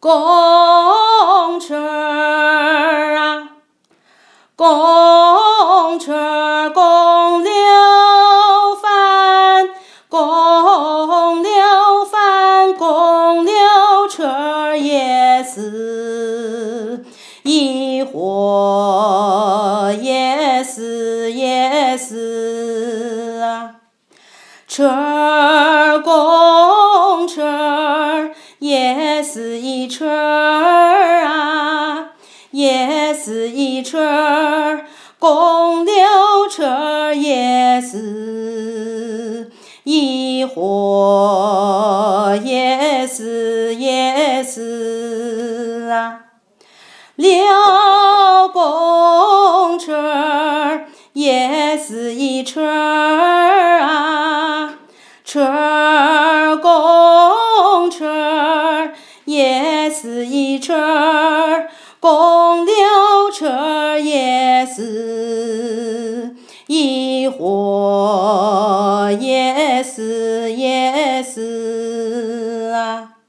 公车啊，公车公了饭，公了饭，公了车也是一伙也是也是啊，车一车儿啊，也是一车儿，公牛车也是一伙也是也是啊，溜公车也是一车儿啊，车儿公车也是一车儿，公牛车也是一伙也是也是啊。